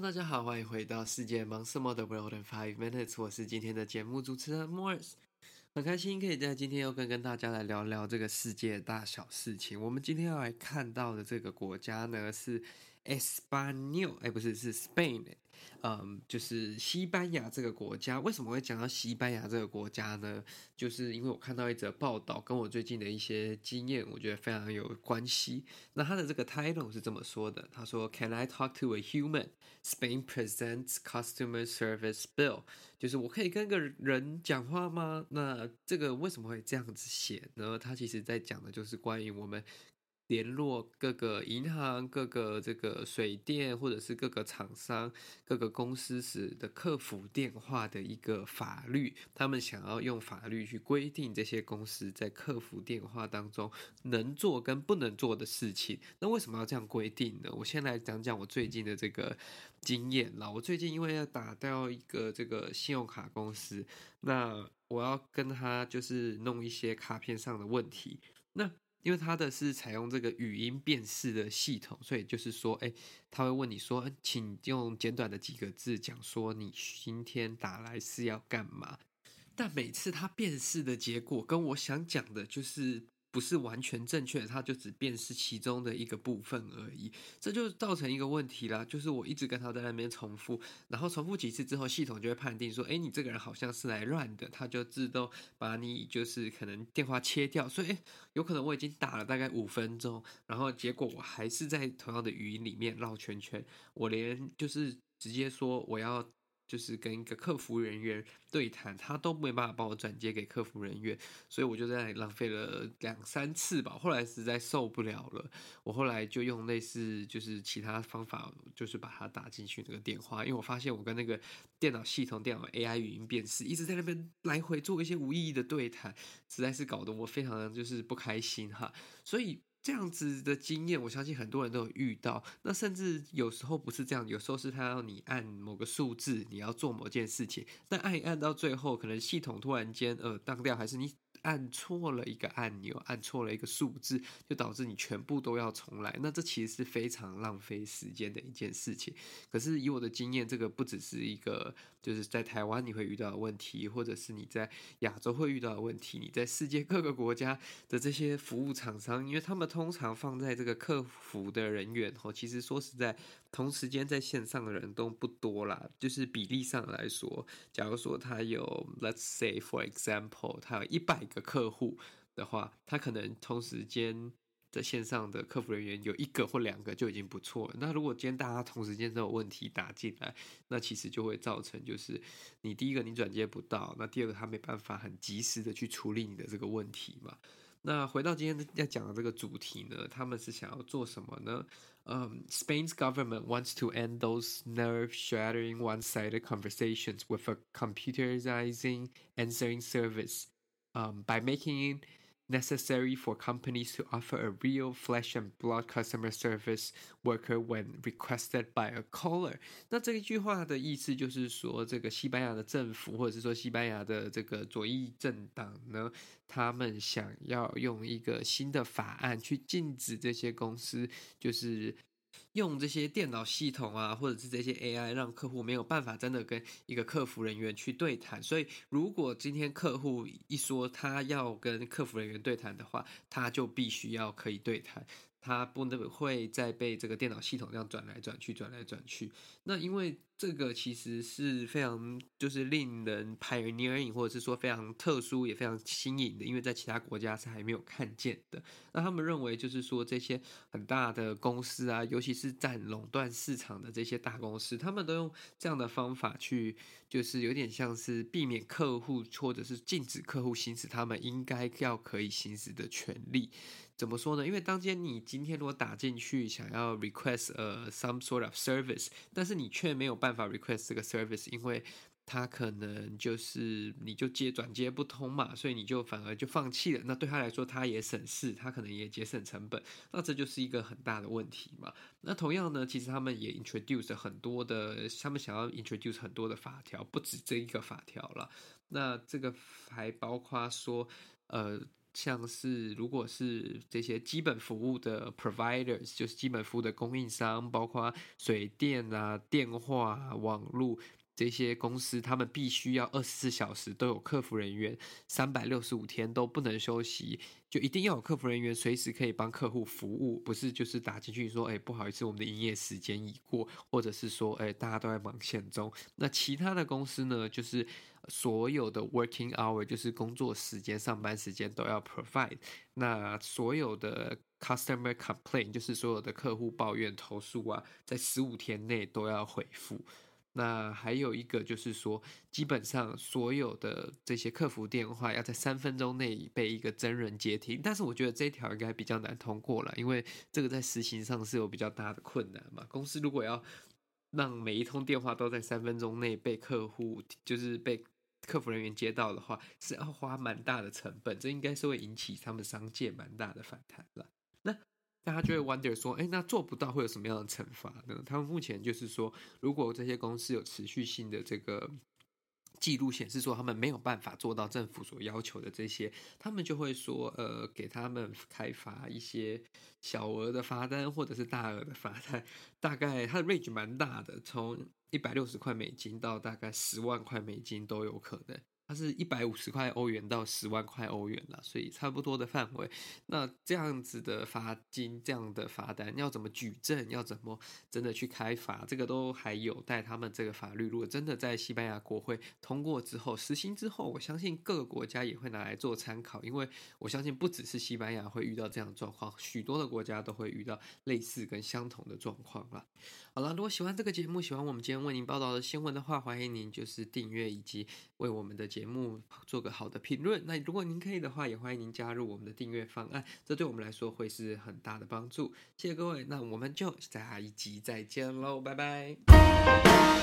大家好，欢迎回到世界忙什么的 World in Five Minutes，我是今天的节目主持人 Morris，很开心可以在今天又跟跟大家来聊聊这个世界大小事情。我们今天要来看到的这个国家呢是。Espanol，哎，不是，是 Spain，嗯，就是西班牙这个国家。为什么会讲到西班牙这个国家呢？就是因为我看到一则报道，跟我最近的一些经验，我觉得非常有关系。那他的这个 title 是这么说的：他说，Can I talk to a human? Spain presents customer service bill。就是我可以跟个人讲话吗？那这个为什么会这样子写呢？他其实在讲的就是关于我们。联络各个银行、各个这个水电，或者是各个厂商、各个公司时的客服电话的一个法律，他们想要用法律去规定这些公司在客服电话当中能做跟不能做的事情。那为什么要这样规定呢？我先来讲讲我最近的这个经验啦。我最近因为要打掉一个这个信用卡公司，那我要跟他就是弄一些卡片上的问题，那。因为它的是采用这个语音辨识的系统，所以就是说，哎，他会问你说，请用简短的几个字讲说你今天打来是要干嘛？但每次他辨识的结果跟我想讲的就是。不是完全正确的，它就只辨识其中的一个部分而已，这就造成一个问题啦。就是我一直跟他在那边重复，然后重复几次之后，系统就会判定说，诶，你这个人好像是来乱的，它就自动把你就是可能电话切掉。所以，有可能我已经打了大概五分钟，然后结果我还是在同样的语音里面绕圈圈，我连就是直接说我要。就是跟一个客服人员对谈，他都没办法帮我转接给客服人员，所以我就在那里浪费了两三次吧。后来实在受不了了，我后来就用类似就是其他方法，就是把它打进去那个电话，因为我发现我跟那个电脑系统、电脑 AI 语音辨识一直在那边来回做一些无意义的对谈，实在是搞得我非常的就是不开心哈，所以。这样子的经验，我相信很多人都有遇到。那甚至有时候不是这样，有时候是他要你按某个数字，你要做某件事情，但按一按到最后，可能系统突然间呃当掉，还是你。按错了一个按钮，按错了一个数字，就导致你全部都要重来。那这其实是非常浪费时间的一件事情。可是以我的经验，这个不只是一个，就是在台湾你会遇到的问题，或者是你在亚洲会遇到的问题。你在世界各个国家的这些服务厂商，因为他们通常放在这个客服的人员，哦，其实说实在，同时间在线上的人都不多啦。就是比例上来说，假如说他有，let's say for example，他有一百个客户的话，他可能同时间在线上的客服人员有一个或两个就已经不错了。那如果今天大家同时间都有问题打进来，那其实就会造成就是你第一个你转接不到，那第二个他没办法很及时的去处理你的这个问题嘛。那回到今天要讲的这个主题呢，他们是想要做什么呢？嗯、，Spain's government wants to end those nerve-shattering one-sided conversations with a computerizing answering service. Um, by making it necessary for companies to offer a real flesh and blood customer service worker when requested by a caller，那这一句话的意思就是说，这个西班牙的政府或者是说西班牙的这个左翼政党呢，他们想要用一个新的法案去禁止这些公司，就是。用这些电脑系统啊，或者是这些 AI，让客户没有办法真的跟一个客服人员去对谈。所以，如果今天客户一说他要跟客服人员对谈的话，他就必须要可以对谈。它不能会再被这个电脑系统这样转来转去、转来转去。那因为这个其实是非常就是令人 pioneering，或者是说非常特殊也非常新颖的，因为在其他国家是还没有看见的。那他们认为就是说这些很大的公司啊，尤其是占垄断市场的这些大公司，他们都用这样的方法去，就是有点像是避免客户或者是禁止客户行使他们应该要可以行使的权利。怎么说呢？因为当天你今天如果打进去想要 request 呃 some sort of service，但是你却没有办法 request 这个 service，因为他可能就是你就接转接不通嘛，所以你就反而就放弃了。那对他来说，他也省事，他可能也节省成本，那这就是一个很大的问题嘛。那同样呢，其实他们也 introduce 很多的，他们想要 introduce 很多的法条，不止这一个法条了。那这个还包括说，呃。像是如果是这些基本服务的 providers，就是基本服务的供应商，包括水电啊、电话啊、网络。这些公司他们必须要二十四小时都有客服人员，三百六十五天都不能休息，就一定要有客服人员随时可以帮客户服务，不是就是打进去说，哎，不好意思，我们的营业时间已过，或者是说，哎，大家都在忙线中。那其他的公司呢，就是所有的 working hour，就是工作时间、上班时间都要 provide。那所有的 customer complaint，就是所有的客户抱怨投诉啊，在十五天内都要回复。那还有一个就是说，基本上所有的这些客服电话要在三分钟内被一个真人接听，但是我觉得这一条应该比较难通过了，因为这个在实行上是有比较大的困难嘛。公司如果要让每一通电话都在三分钟内被客户，就是被客服人员接到的话，是要花蛮大的成本，这应该是会引起他们商界蛮大的反弹了。那。大家就会 wonder 说，哎，那做不到会有什么样的惩罚呢？他们目前就是说，如果这些公司有持续性的这个记录显示说，他们没有办法做到政府所要求的这些，他们就会说，呃，给他们开罚一些小额的罚单或者是大额的罚单，大概它的 range 蛮大的，从一百六十块美金到大概十万块美金都有可能。它是一百五十块欧元到十万块欧元了，所以差不多的范围。那这样子的罚金，这样的罚单要怎么举证，要怎么真的去开罚，这个都还有待他们这个法律。如果真的在西班牙国会通过之后实行之后，我相信各个国家也会拿来做参考，因为我相信不只是西班牙会遇到这样的状况，许多的国家都会遇到类似跟相同的状况了。好了，如果喜欢这个节目，喜欢我们今天为您报道的新闻的话，欢迎您就是订阅以及为我们的节目做个好的评论。那如果您可以的话，也欢迎您加入我们的订阅方案，这对我们来说会是很大的帮助。谢谢各位，那我们就下一集再见喽，拜拜。